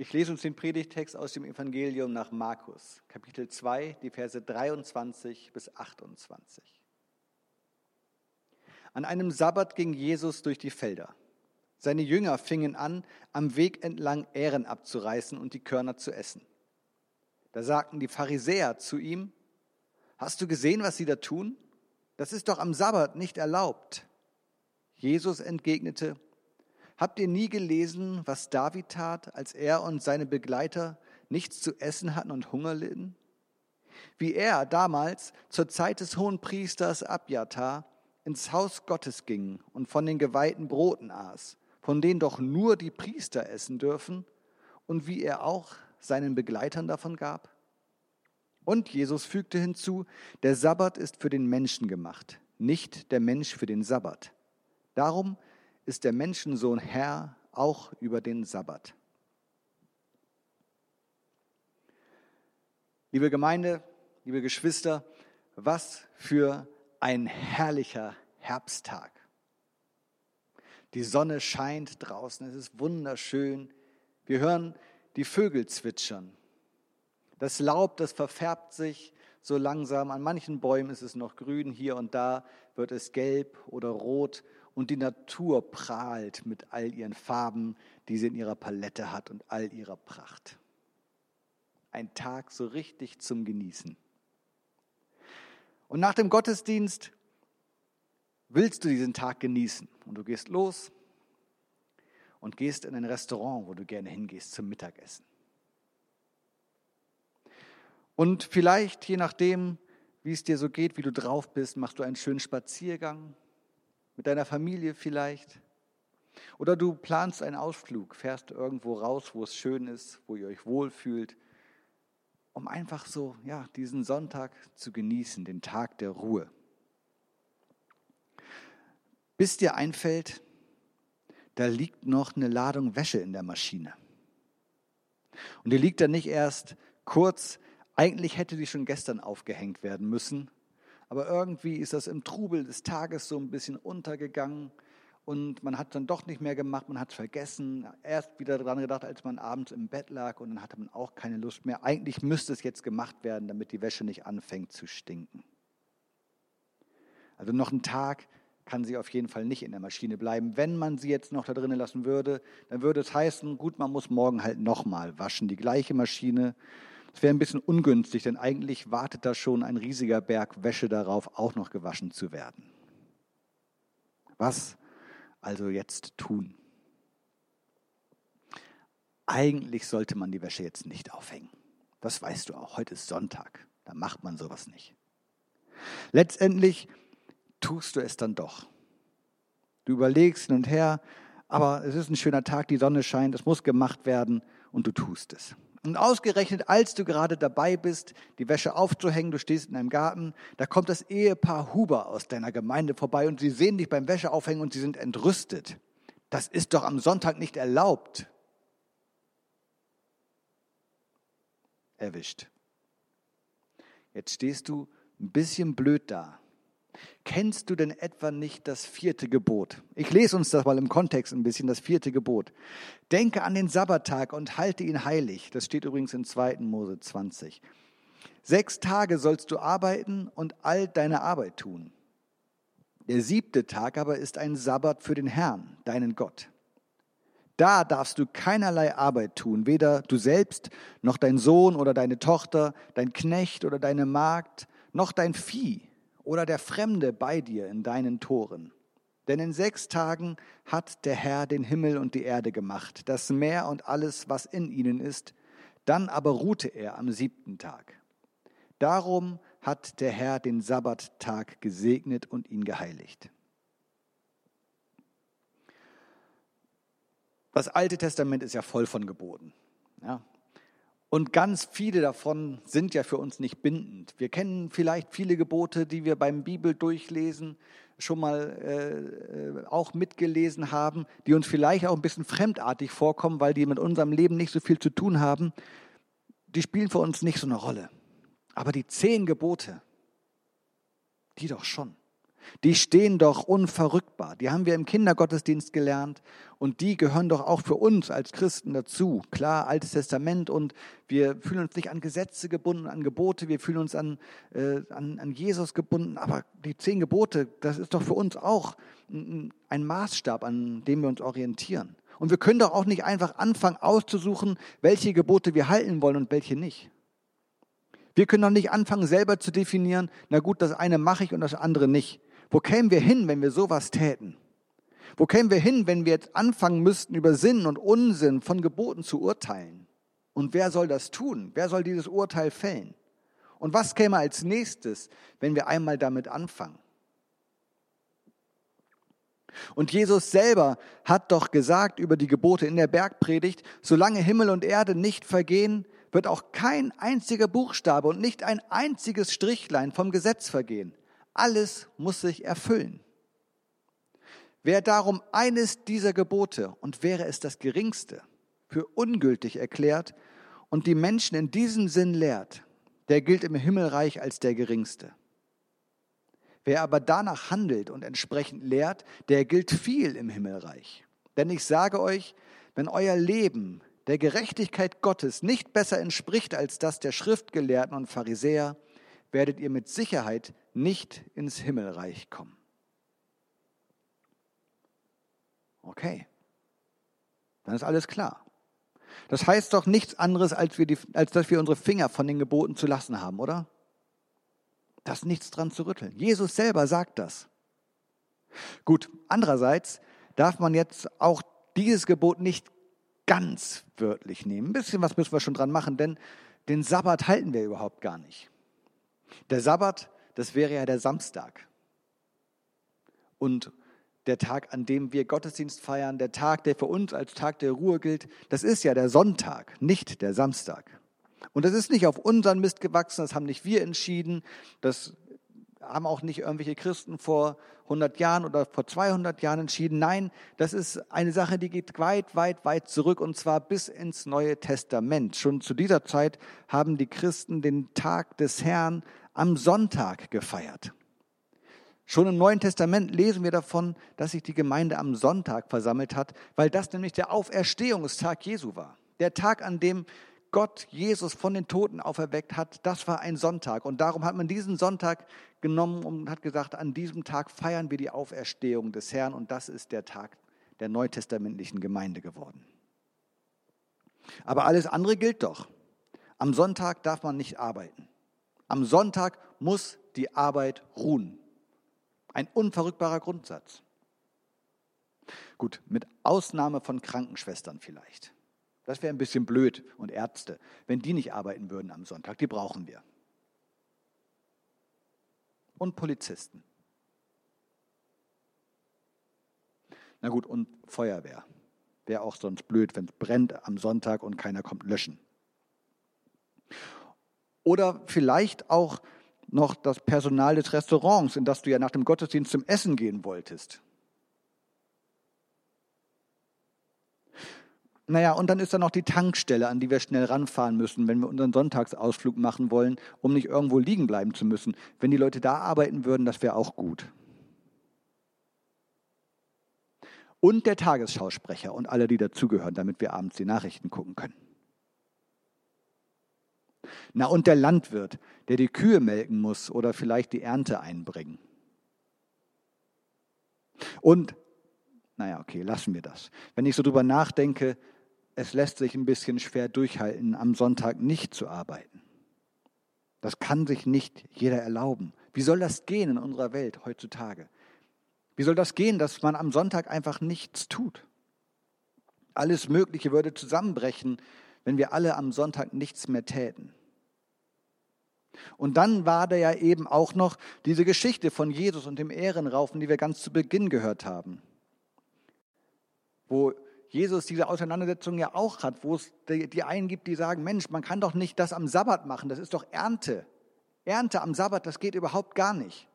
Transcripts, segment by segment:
Ich lese uns den Predigtext aus dem Evangelium nach Markus, Kapitel 2, die Verse 23 bis 28. An einem Sabbat ging Jesus durch die Felder. Seine Jünger fingen an, am Weg entlang Ähren abzureißen und die Körner zu essen. Da sagten die Pharisäer zu ihm, Hast du gesehen, was sie da tun? Das ist doch am Sabbat nicht erlaubt. Jesus entgegnete, Habt ihr nie gelesen, was David tat, als er und seine Begleiter nichts zu essen hatten und Hunger litten? Wie er damals zur Zeit des Hohenpriesters Abjatar ins Haus Gottes ging und von den geweihten Broten aß, von denen doch nur die Priester essen dürfen, und wie er auch seinen Begleitern davon gab? Und Jesus fügte hinzu, der Sabbat ist für den Menschen gemacht, nicht der Mensch für den Sabbat. Darum ist der Menschensohn Herr auch über den Sabbat. Liebe Gemeinde, liebe Geschwister, was für ein herrlicher Herbsttag. Die Sonne scheint draußen, es ist wunderschön. Wir hören die Vögel zwitschern. Das Laub, das verfärbt sich so langsam. An manchen Bäumen ist es noch grün, hier und da wird es gelb oder rot und die Natur prahlt mit all ihren Farben, die sie in ihrer Palette hat und all ihrer Pracht. Ein Tag so richtig zum Genießen. Und nach dem Gottesdienst willst du diesen Tag genießen und du gehst los und gehst in ein Restaurant, wo du gerne hingehst zum Mittagessen. Und vielleicht, je nachdem, wie es dir so geht, wie du drauf bist, machst du einen schönen Spaziergang mit deiner Familie vielleicht. Oder du planst einen Ausflug, fährst irgendwo raus, wo es schön ist, wo ihr euch wohlfühlt, um einfach so, ja, diesen Sonntag zu genießen, den Tag der Ruhe. Bis dir einfällt, da liegt noch eine Ladung Wäsche in der Maschine. Und die liegt da nicht erst kurz, eigentlich hätte die schon gestern aufgehängt werden müssen, aber irgendwie ist das im Trubel des Tages so ein bisschen untergegangen und man hat dann doch nicht mehr gemacht, man hat es vergessen, erst wieder daran gedacht, als man abends im Bett lag und dann hatte man auch keine Lust mehr. Eigentlich müsste es jetzt gemacht werden, damit die Wäsche nicht anfängt zu stinken. Also noch einen Tag kann sie auf jeden Fall nicht in der Maschine bleiben. Wenn man sie jetzt noch da drinnen lassen würde, dann würde es heißen, gut, man muss morgen halt nochmal waschen, die gleiche Maschine das wäre ein bisschen ungünstig, denn eigentlich wartet da schon ein riesiger Berg Wäsche darauf, auch noch gewaschen zu werden. Was also jetzt tun? Eigentlich sollte man die Wäsche jetzt nicht aufhängen. Das weißt du auch. Heute ist Sonntag. Da macht man sowas nicht. Letztendlich tust du es dann doch. Du überlegst hin und her, aber es ist ein schöner Tag, die Sonne scheint, es muss gemacht werden und du tust es. Und ausgerechnet, als du gerade dabei bist, die Wäsche aufzuhängen, du stehst in einem Garten, da kommt das Ehepaar Huber aus deiner Gemeinde vorbei und sie sehen dich beim Wäscheaufhängen und sie sind entrüstet. Das ist doch am Sonntag nicht erlaubt. Erwischt. Jetzt stehst du ein bisschen blöd da. Kennst du denn etwa nicht das vierte Gebot? Ich lese uns das mal im Kontext ein bisschen, das vierte Gebot. Denke an den Sabbattag und halte ihn heilig. Das steht übrigens in 2. Mose 20. Sechs Tage sollst du arbeiten und all deine Arbeit tun. Der siebte Tag aber ist ein Sabbat für den Herrn, deinen Gott. Da darfst du keinerlei Arbeit tun, weder du selbst, noch dein Sohn oder deine Tochter, dein Knecht oder deine Magd, noch dein Vieh oder der Fremde bei dir in deinen Toren. Denn in sechs Tagen hat der Herr den Himmel und die Erde gemacht, das Meer und alles, was in ihnen ist, dann aber ruhte er am siebten Tag. Darum hat der Herr den Sabbattag gesegnet und ihn geheiligt. Das Alte Testament ist ja voll von Geboten. Ja, und ganz viele davon sind ja für uns nicht bindend. Wir kennen vielleicht viele Gebote, die wir beim Bibel durchlesen, schon mal äh, auch mitgelesen haben, die uns vielleicht auch ein bisschen fremdartig vorkommen, weil die mit unserem Leben nicht so viel zu tun haben. Die spielen für uns nicht so eine Rolle. Aber die zehn Gebote, die doch schon. Die stehen doch unverrückbar. Die haben wir im Kindergottesdienst gelernt und die gehören doch auch für uns als Christen dazu. Klar, Altes Testament und wir fühlen uns nicht an Gesetze gebunden, an Gebote, wir fühlen uns an, äh, an, an Jesus gebunden, aber die zehn Gebote, das ist doch für uns auch ein Maßstab, an dem wir uns orientieren. Und wir können doch auch nicht einfach anfangen auszusuchen, welche Gebote wir halten wollen und welche nicht. Wir können doch nicht anfangen, selber zu definieren, na gut, das eine mache ich und das andere nicht. Wo kämen wir hin, wenn wir sowas täten? Wo kämen wir hin, wenn wir jetzt anfangen müssten, über Sinn und Unsinn von Geboten zu urteilen? Und wer soll das tun? Wer soll dieses Urteil fällen? Und was käme als nächstes, wenn wir einmal damit anfangen? Und Jesus selber hat doch gesagt über die Gebote in der Bergpredigt, solange Himmel und Erde nicht vergehen, wird auch kein einziger Buchstabe und nicht ein einziges Strichlein vom Gesetz vergehen. Alles muss sich erfüllen. Wer darum eines dieser Gebote, und wäre es das geringste, für ungültig erklärt und die Menschen in diesem Sinn lehrt, der gilt im Himmelreich als der geringste. Wer aber danach handelt und entsprechend lehrt, der gilt viel im Himmelreich. Denn ich sage euch, wenn euer Leben der Gerechtigkeit Gottes nicht besser entspricht als das der Schriftgelehrten und Pharisäer, werdet ihr mit Sicherheit nicht ins Himmelreich kommen. Okay, dann ist alles klar. Das heißt doch nichts anderes, als, wir die, als dass wir unsere Finger von den Geboten zu lassen haben, oder? Da ist nichts dran zu rütteln. Jesus selber sagt das. Gut, andererseits darf man jetzt auch dieses Gebot nicht ganz wörtlich nehmen. Ein bisschen was müssen wir schon dran machen, denn den Sabbat halten wir überhaupt gar nicht. Der Sabbat, das wäre ja der Samstag. Und der Tag, an dem wir Gottesdienst feiern, der Tag, der für uns als Tag der Ruhe gilt, das ist ja der Sonntag, nicht der Samstag. Und das ist nicht auf unseren Mist gewachsen, das haben nicht wir entschieden, das haben auch nicht irgendwelche Christen vor 100 Jahren oder vor 200 Jahren entschieden. Nein, das ist eine Sache, die geht weit, weit, weit zurück und zwar bis ins Neue Testament. Schon zu dieser Zeit haben die Christen den Tag des Herrn am Sonntag gefeiert. Schon im Neuen Testament lesen wir davon, dass sich die Gemeinde am Sonntag versammelt hat, weil das nämlich der Auferstehungstag Jesu war. Der Tag, an dem Gott Jesus von den Toten auferweckt hat, das war ein Sonntag. Und darum hat man diesen Sonntag genommen und hat gesagt, an diesem Tag feiern wir die Auferstehung des Herrn und das ist der Tag der neutestamentlichen Gemeinde geworden. Aber alles andere gilt doch. Am Sonntag darf man nicht arbeiten. Am Sonntag muss die Arbeit ruhen. Ein unverrückbarer Grundsatz. Gut, mit Ausnahme von Krankenschwestern vielleicht. Das wäre ein bisschen blöd und Ärzte, wenn die nicht arbeiten würden am Sonntag. Die brauchen wir. Und Polizisten. Na gut, und Feuerwehr. Wäre auch sonst blöd, wenn es brennt am Sonntag und keiner kommt löschen. Oder vielleicht auch noch das Personal des Restaurants, in das du ja nach dem Gottesdienst zum Essen gehen wolltest. Naja, und dann ist da noch die Tankstelle, an die wir schnell ranfahren müssen, wenn wir unseren Sonntagsausflug machen wollen, um nicht irgendwo liegen bleiben zu müssen. Wenn die Leute da arbeiten würden, das wäre auch gut. Und der Tagesschausprecher und alle, die dazugehören, damit wir abends die Nachrichten gucken können. Na, und der Landwirt, der die Kühe melken muss oder vielleicht die Ernte einbringen. Und, naja, okay, lassen wir das. Wenn ich so drüber nachdenke, es lässt sich ein bisschen schwer durchhalten, am Sonntag nicht zu arbeiten. Das kann sich nicht jeder erlauben. Wie soll das gehen in unserer Welt heutzutage? Wie soll das gehen, dass man am Sonntag einfach nichts tut? Alles Mögliche würde zusammenbrechen, wenn wir alle am Sonntag nichts mehr täten. Und dann war da ja eben auch noch diese Geschichte von Jesus und dem Ehrenraufen, die wir ganz zu Beginn gehört haben, wo Jesus diese Auseinandersetzung ja auch hat, wo es die, einen gibt, die sagen, Mensch, man kann doch nicht das am Sabbat machen, das ist doch Ernte. Ernte am Sabbat, das geht überhaupt gar nicht.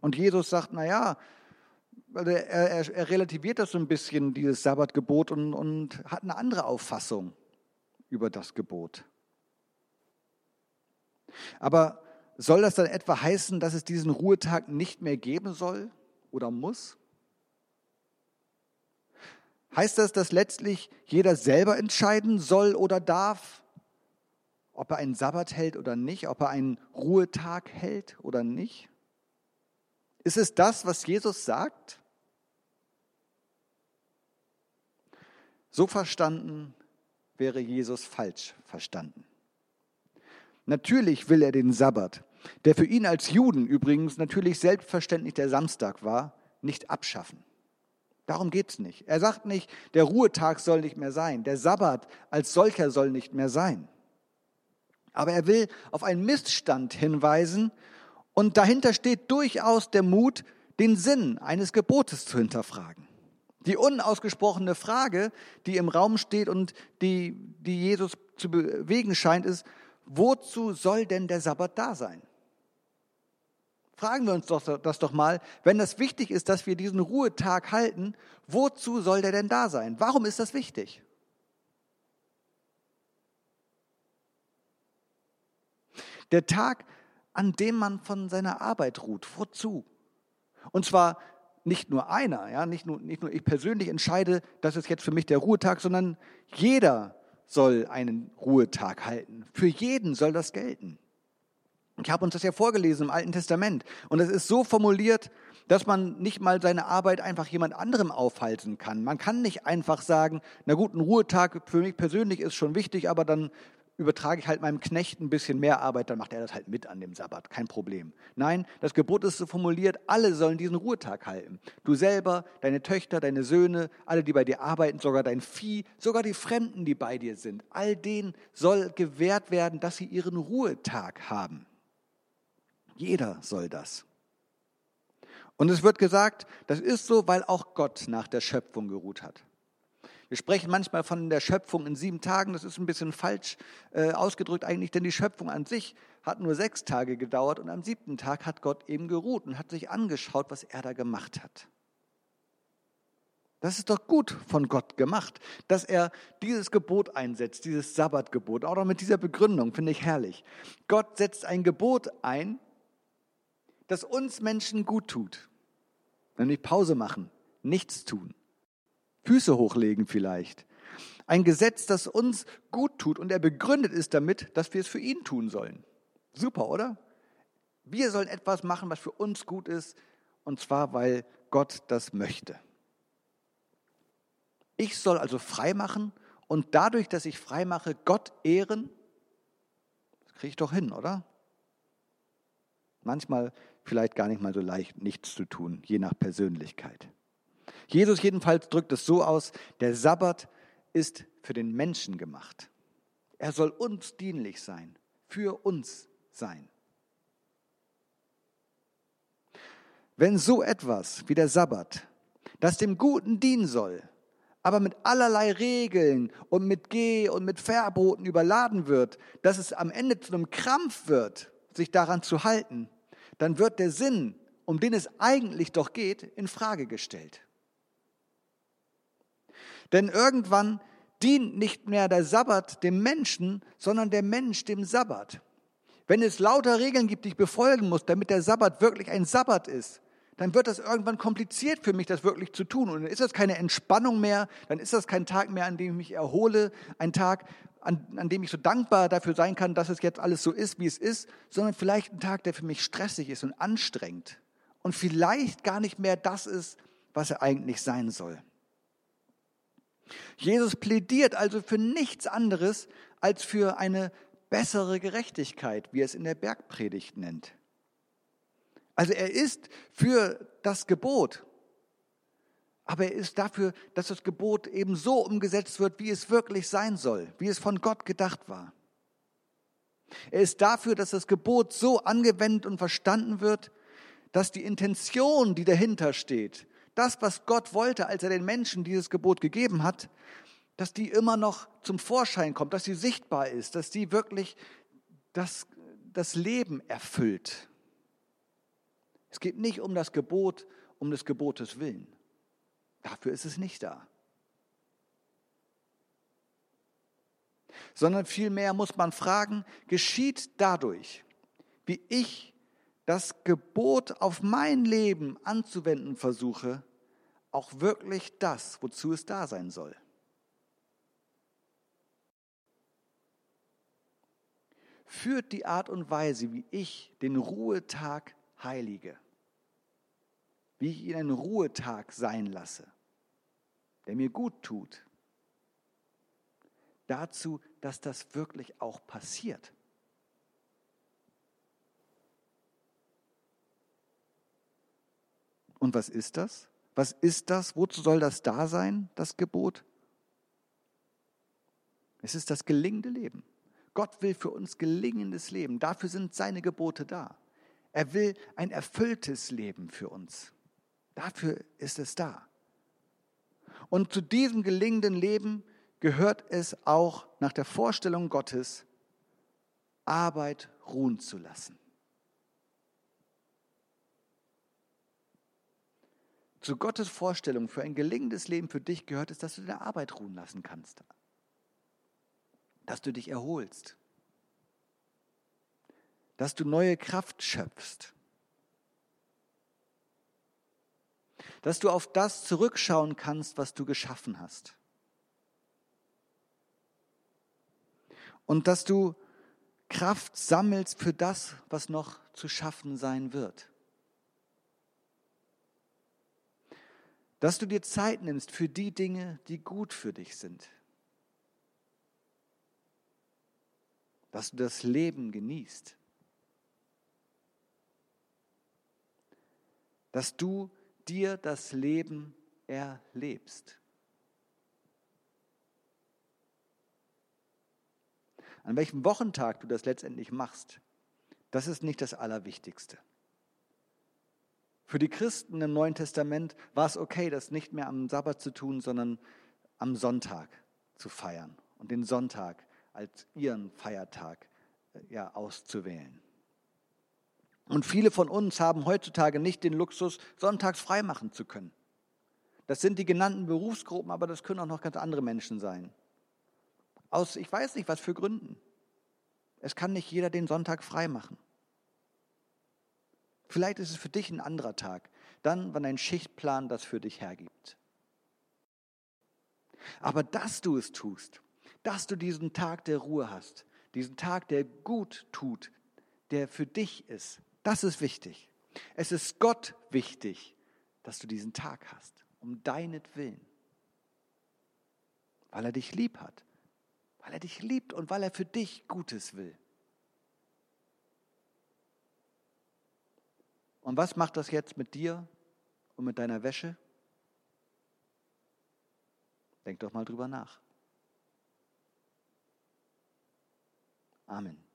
Und Jesus sagt, naja, also er, er, er relativiert das so ein bisschen, dieses Sabbatgebot, und, und hat eine andere Auffassung über das Gebot. Aber soll das dann etwa heißen, dass es diesen Ruhetag nicht mehr geben soll oder muss? Heißt das, dass letztlich jeder selber entscheiden soll oder darf, ob er einen Sabbat hält oder nicht, ob er einen Ruhetag hält oder nicht? Ist es das, was Jesus sagt? So verstanden wäre Jesus falsch verstanden. Natürlich will er den Sabbat, der für ihn als Juden übrigens natürlich selbstverständlich der Samstag war, nicht abschaffen. Darum geht es nicht. Er sagt nicht, der Ruhetag soll nicht mehr sein, der Sabbat als solcher soll nicht mehr sein. Aber er will auf einen Missstand hinweisen und dahinter steht durchaus der Mut, den Sinn eines Gebotes zu hinterfragen. Die unausgesprochene Frage, die im Raum steht und die, die Jesus zu bewegen scheint, ist, wozu soll denn der Sabbat da sein? Fragen wir uns doch, das doch mal, wenn das wichtig ist, dass wir diesen Ruhetag halten, wozu soll der denn da sein? Warum ist das wichtig? Der Tag, an dem man von seiner Arbeit ruht, wozu? Und zwar nicht nur einer, ja, nicht nur, nicht nur ich persönlich entscheide, das ist jetzt für mich der Ruhetag, sondern jeder soll einen Ruhetag halten. Für jeden soll das gelten. Ich habe uns das ja vorgelesen im Alten Testament. Und es ist so formuliert, dass man nicht mal seine Arbeit einfach jemand anderem aufhalten kann. Man kann nicht einfach sagen, na gut, ein Ruhetag für mich persönlich ist schon wichtig, aber dann übertrage ich halt meinem Knecht ein bisschen mehr Arbeit, dann macht er das halt mit an dem Sabbat, kein Problem. Nein, das Gebot ist so formuliert, alle sollen diesen Ruhetag halten. Du selber, deine Töchter, deine Söhne, alle, die bei dir arbeiten, sogar dein Vieh, sogar die Fremden, die bei dir sind. All denen soll gewährt werden, dass sie ihren Ruhetag haben. Jeder soll das. Und es wird gesagt, das ist so, weil auch Gott nach der Schöpfung geruht hat. Wir sprechen manchmal von der Schöpfung in sieben Tagen. Das ist ein bisschen falsch äh, ausgedrückt eigentlich, denn die Schöpfung an sich hat nur sechs Tage gedauert und am siebten Tag hat Gott eben geruht und hat sich angeschaut, was er da gemacht hat. Das ist doch gut von Gott gemacht, dass er dieses Gebot einsetzt, dieses Sabbatgebot, auch noch mit dieser Begründung, finde ich herrlich. Gott setzt ein Gebot ein, das uns Menschen gut tut, nämlich Pause machen, nichts tun. Füße hochlegen vielleicht. Ein Gesetz, das uns gut tut und er begründet ist damit, dass wir es für ihn tun sollen. Super, oder? Wir sollen etwas machen, was für uns gut ist, und zwar, weil Gott das möchte. Ich soll also frei machen und dadurch, dass ich frei mache, Gott ehren. Das kriege ich doch hin, oder? Manchmal vielleicht gar nicht mal so leicht, nichts zu tun, je nach Persönlichkeit. Jesus jedenfalls drückt es so aus, der Sabbat ist für den Menschen gemacht. Er soll uns dienlich sein, für uns sein. Wenn so etwas wie der Sabbat, das dem Guten dienen soll, aber mit allerlei Regeln und mit Geh- und mit Verboten überladen wird, dass es am Ende zu einem Krampf wird, sich daran zu halten, dann wird der Sinn, um den es eigentlich doch geht, in Frage gestellt. Denn irgendwann dient nicht mehr der Sabbat dem Menschen, sondern der Mensch dem Sabbat. Wenn es lauter Regeln gibt, die ich befolgen muss, damit der Sabbat wirklich ein Sabbat ist, dann wird das irgendwann kompliziert für mich, das wirklich zu tun. Und dann ist das keine Entspannung mehr, dann ist das kein Tag mehr, an dem ich mich erhole, ein Tag, an, an dem ich so dankbar dafür sein kann, dass es jetzt alles so ist, wie es ist, sondern vielleicht ein Tag, der für mich stressig ist und anstrengend und vielleicht gar nicht mehr das ist, was er eigentlich sein soll. Jesus plädiert also für nichts anderes als für eine bessere Gerechtigkeit, wie er es in der Bergpredigt nennt. Also er ist für das Gebot, aber er ist dafür, dass das Gebot eben so umgesetzt wird, wie es wirklich sein soll, wie es von Gott gedacht war. Er ist dafür, dass das Gebot so angewendet und verstanden wird, dass die Intention, die dahinter steht, das, was Gott wollte, als er den Menschen dieses Gebot gegeben hat, dass die immer noch zum Vorschein kommt, dass sie sichtbar ist, dass sie wirklich das, das Leben erfüllt. Es geht nicht um das Gebot, um des Gebotes willen. Dafür ist es nicht da. Sondern vielmehr muss man fragen, geschieht dadurch wie ich das Gebot auf mein Leben anzuwenden versuche, auch wirklich das, wozu es da sein soll. Führt die Art und Weise, wie ich den Ruhetag heilige, wie ich ihn einen Ruhetag sein lasse, der mir gut tut, dazu, dass das wirklich auch passiert. Und was ist das? Was ist das? Wozu soll das da sein, das Gebot? Es ist das gelingende Leben. Gott will für uns gelingendes Leben. Dafür sind seine Gebote da. Er will ein erfülltes Leben für uns. Dafür ist es da. Und zu diesem gelingenden Leben gehört es auch nach der Vorstellung Gottes, Arbeit ruhen zu lassen. Zu Gottes Vorstellung für ein gelingendes Leben für dich gehört es, dass du deine Arbeit ruhen lassen kannst. Dass du dich erholst. Dass du neue Kraft schöpfst. Dass du auf das zurückschauen kannst, was du geschaffen hast. Und dass du Kraft sammelst für das, was noch zu schaffen sein wird. Dass du dir Zeit nimmst für die Dinge, die gut für dich sind. Dass du das Leben genießt. Dass du dir das Leben erlebst. An welchem Wochentag du das letztendlich machst, das ist nicht das Allerwichtigste. Für die Christen im Neuen Testament war es okay, das nicht mehr am Sabbat zu tun, sondern am Sonntag zu feiern und den Sonntag als ihren Feiertag äh, ja, auszuwählen. Und viele von uns haben heutzutage nicht den Luxus, sonntags frei machen zu können. Das sind die genannten Berufsgruppen, aber das können auch noch ganz andere Menschen sein. Aus ich weiß nicht was für Gründen. Es kann nicht jeder den Sonntag frei machen. Vielleicht ist es für dich ein anderer Tag, dann, wann dein Schichtplan das für dich hergibt. Aber dass du es tust, dass du diesen Tag der Ruhe hast, diesen Tag, der gut tut, der für dich ist, das ist wichtig. Es ist Gott wichtig, dass du diesen Tag hast, um deinetwillen. Weil er dich lieb hat, weil er dich liebt und weil er für dich Gutes will. Und was macht das jetzt mit dir und mit deiner Wäsche? Denk doch mal drüber nach. Amen.